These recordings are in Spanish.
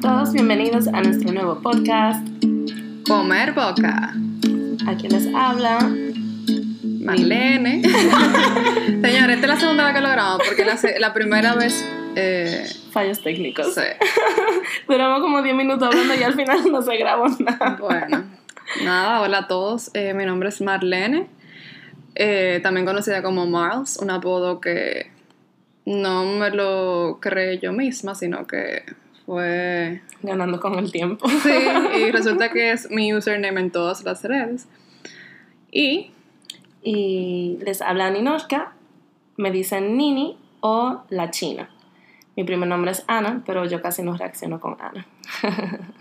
Todos bienvenidos a nuestro nuevo podcast. Comer boca. Aquí les habla Marlene. Señores, esta es la segunda vez que lo grabamos porque la, primera vez. eh, fallos técnicos. sí. Duramos como 10 minutos hablando y al final no se grabó nada. Bueno, nada, hola a todos. Eh, mi nombre es Marlene, eh, también conocida como Marls, un apodo que no me lo creé yo misma, sino que fue. Ganando con el tiempo. Sí, y resulta que es mi username en todas las redes. Y Y les habla Ninoshka. Me dicen Nini o la China. Mi primer nombre es Ana, pero yo casi no reacciono con Ana.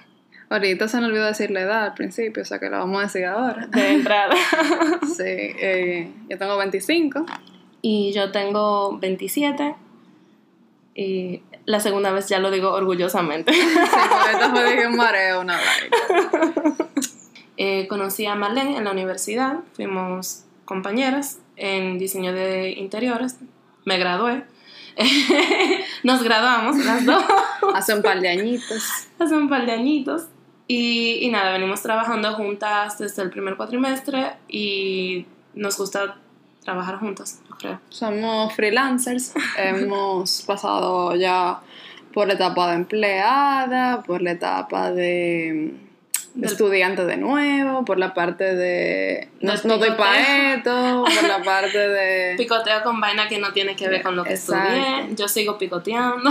ahorita se me olvidó decir la edad al principio, o sea que la vamos a decir ahora. De entrada. Sí, eh, yo tengo 25. Y yo tengo 27. Y la segunda vez ya lo digo orgullosamente. Sí, porque esta fue de que un mareo, una vaina. Eh, conocí a Marlene en la universidad, fuimos compañeras en diseño de interiores, me gradué, nos graduamos las dos Hace un par de añitos. hace un par de añitos y, y nada, venimos trabajando juntas desde el primer cuatrimestre y nos gusta trabajar juntas, creo. Somos freelancers. Hemos pasado ya por la etapa de empleada, por la etapa de, de estudiante de nuevo, por la parte de no, no doy picoteo. pa' esto, por la parte de... Picoteo con vaina que no tiene que ver con lo que Exacto. estudié, yo sigo picoteando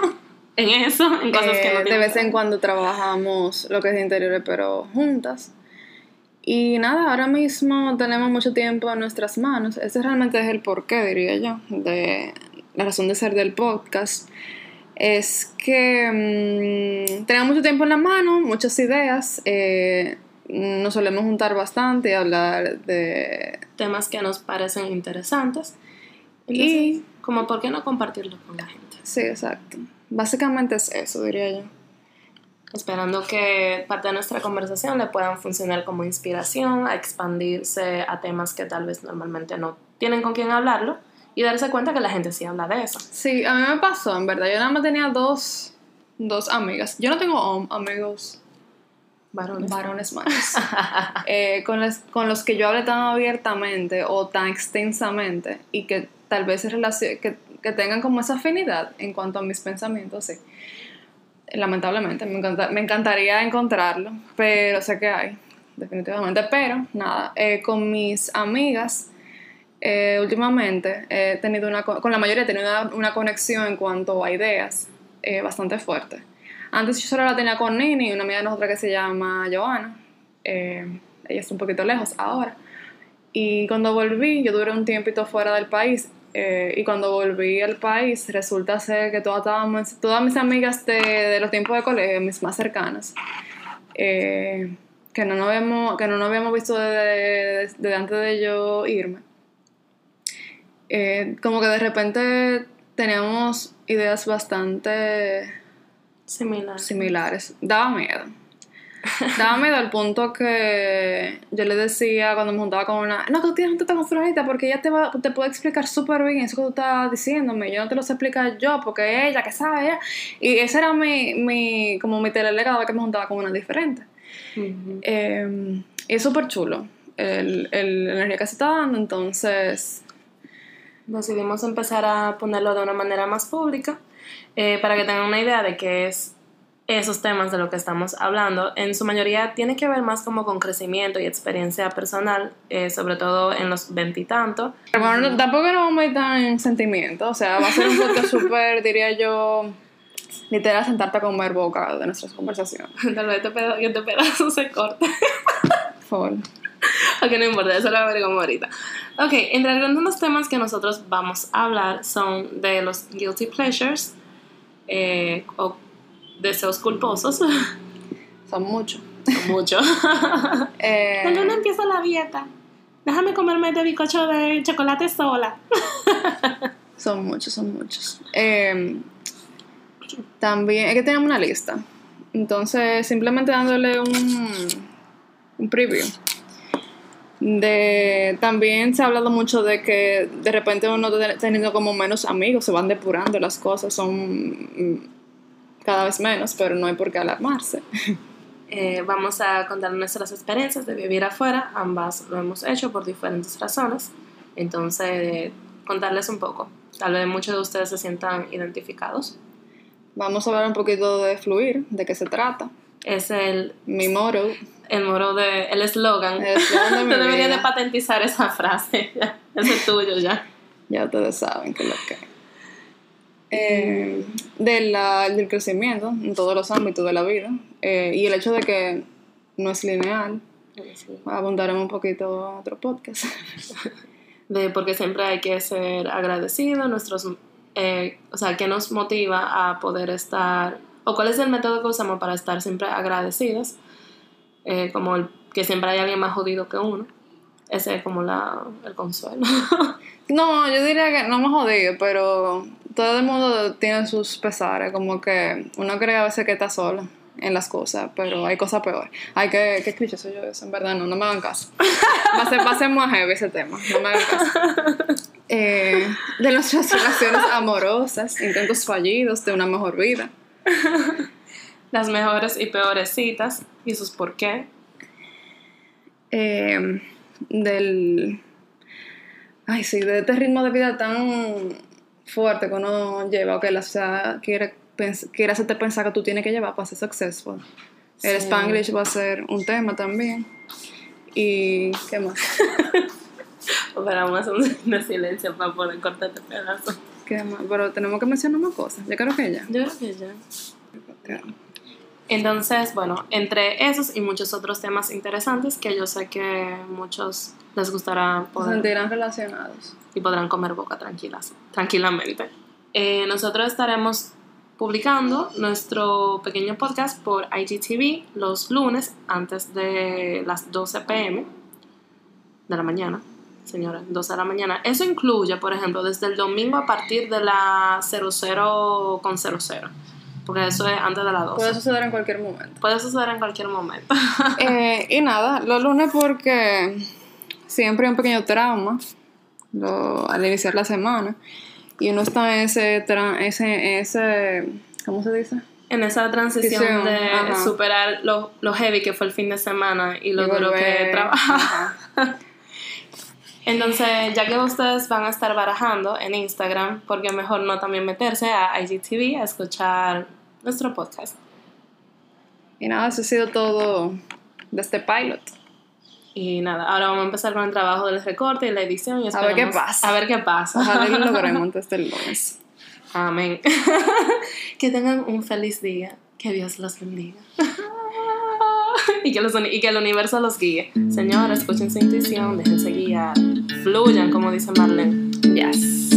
en eso, en cosas que Eh, no de tienen vez en cuando trabajamos lo que es de interiores, pero juntas. Y nada, ahora mismo tenemos mucho tiempo en nuestras manos. Ese realmente es el porqué, diría yo, de la razón de ser del podcast. Es que mm, tenemos mucho tiempo en la mano, muchas ideas. eh, nos solemos juntar bastante y hablar de... temas que nos parecen interesantes. Y- Y como por qué no compartirlo con la gente. Sí, exacto. Básicamente es eso, diría yo. Esperando que parte de nuestra conversación le puedan funcionar como inspiración a expandirse a temas que tal vez normalmente no tienen con quién hablarlo y darse cuenta que la gente sí habla de eso. Sí, a mí me pasó, en verdad. Yo nada más tenía dos, dos amigas. Yo no tengo amigos Varones. varones más. Eh, con, los, con los que yo hable tan abiertamente o tan extensamente y que tal vez relacio- que, que tengan como esa afinidad en cuanto a mis pensamientos, sí. Lamentablemente, me, encanta- me encantaría encontrarlo, pero sé que hay, definitivamente. Pero, nada, eh, con mis amigas, eh, últimamente he tenido una, co- con la mayoría he tenido una, conexión en cuanto a ideas eh, bastante fuerte. Antes yo solo la tenía con Nini, una amiga de nosotros que se llama Joana. Ella está un poquito lejos ahora. Y cuando volví, yo duré un tiempito fuera del país. Eh, y cuando volví al país, resulta ser que todas, estábamos- todas mis amigas de, de los tiempos de colegio, mis más cercanas, eh, que, no nos habíamos, que no nos habíamos visto desde, desde antes de yo irme, eh, como que de repente teníamos ideas bastante Similar. similares. Daba miedo. Daba miedo al punto que yo le decía cuando me juntaba con una, no, tú tienes que juntarte con fulanita porque ella te, va, te puede explicar súper bien eso que tú estás diciéndome. Yo no te lo sé explicar yo porque ella que sabe. ella". Y ese era mi, mi, como mi telele cada vez que me juntaba con una diferente. Eh, y es súper chulo el, el, la energía que se está dando. Entonces, Decidimos empezar a ponerlo de una manera más pública eh, para que tengan una idea de qué es esos temas de lo que estamos hablando. En su mayoría tiene que ver más como con crecimiento y experiencia personal, eh, sobre todo en los veintitantos. bueno, no- tampoco nos vamos a ir tan en sentimiento. O sea, va a ser un poco súper, diría yo, literal, sentarte a comer boca de nuestras conversaciones. Tal vez este pedazo, este pedazo se corte. Por. Ok, no importa, eso lo veremos ahorita. Ok, entre algunos temas que nosotros vamos a hablar son de los guilty pleasures eh, o deseos culposos. Son muchos. Mucho. Eh, Cuando uno empieza la dieta, déjame comerme este bizcocho de chocolate sola. Son muchos, son muchos. Eh, también, es que tenemos una lista. Entonces, simplemente dándole un, un preview. De, también se ha hablado mucho de que de repente uno te- teniendo como menos amigos, se van depurando las cosas, son cada vez menos, pero no hay por qué alarmarse. Eh, vamos a contar nuestras experiencias de vivir afuera, ambas lo hemos hecho por diferentes razones, entonces contarles un poco, tal vez muchos de ustedes se sientan identificados. Vamos a hablar un poquito de fluir, de qué se trata. Es el, Mi moro, el moro de, el eslogan. El eslogan de deberías de patentizar esa frase, es tuyo ya. ya ustedes saben que lo que. Eh, de la- del crecimiento en todos los ámbitos de la vida eh, y el hecho de que no es lineal. Abundaremos un poquito en otro podcast. de porque siempre hay que ser agradecido, nuestros, eh, o sea, qué nos motiva a poder estar, o cuál es el método que usamos para estar siempre agradecidos, Eh, como el, que siempre hay alguien más jodido que uno, ese es como la, el consuelo. No, yo diría que no me jodido, pero todo el mundo tiene sus pesares, como que uno cree a veces que está solo en las cosas, pero hay cosas peores. Hay que, qué cliché soy yo eso, en verdad, no, no me hagan caso. Va a ser, va a ser más heavy ese tema, no me hagan caso. Eh, de nuestras relaciones amorosas, intentos fallidos de una mejor vida. Las mejores y peores citas y sus por qué. Eh, del... Ay, sí, de este ritmo de vida tan fuerte que uno lleva, o que la sociedad quiere, quiere hacerte pensar que tú tienes que llevar para ser successful. El Sí. Spanglish va a ser un tema también. Y, ¿qué más? Esperamos un silencio para poder cortar este pedazo. ¿Qué más? Pero tenemos que mencionar más cosas. Yo creo que ya. Yo creo que ya. Entonces, bueno, entre esos y muchos otros temas interesantes que yo sé que muchos les gustará Se sentirán relacionados. y podrán comer boca tranquilas, tranquilamente. Eh, nosotros estaremos publicando nuestro pequeño podcast por IGTV los lunes antes de las 12 pm de la mañana, señora, 12 de la mañana. Eso incluye, por ejemplo, desde el domingo a partir de la 00 con 00, porque eso es antes de las 12. Puede suceder en cualquier momento. Puede suceder en cualquier momento. Eh, y nada, los lunes porque siempre hay un pequeño trauma lo- al iniciar la semana y uno está en ese, ese, ese ¿cómo se dice? en esa transición Transición, de ajá. superar lo, lo heavy que fue el fin de semana y lo Y duro que ajá. Entonces, ya que ustedes van a estar barajando en Instagram, porque mejor no también meterse a IGTV a escuchar nuestro podcast. Y nada, eso ha sido todo de este pilot. Y nada, ahora vamos a empezar con el trabajo del recorte y la edición y A ver qué pasa. A ver qué pasa. Ojalá y lo logremos antes del lunes. Amén. que tengan un feliz día. Que Dios los bendiga. y, que los y que el universo los guíe. Señores, escuchen su intuición, déjense guiar. Fluyan, como dice Marlene. Yes.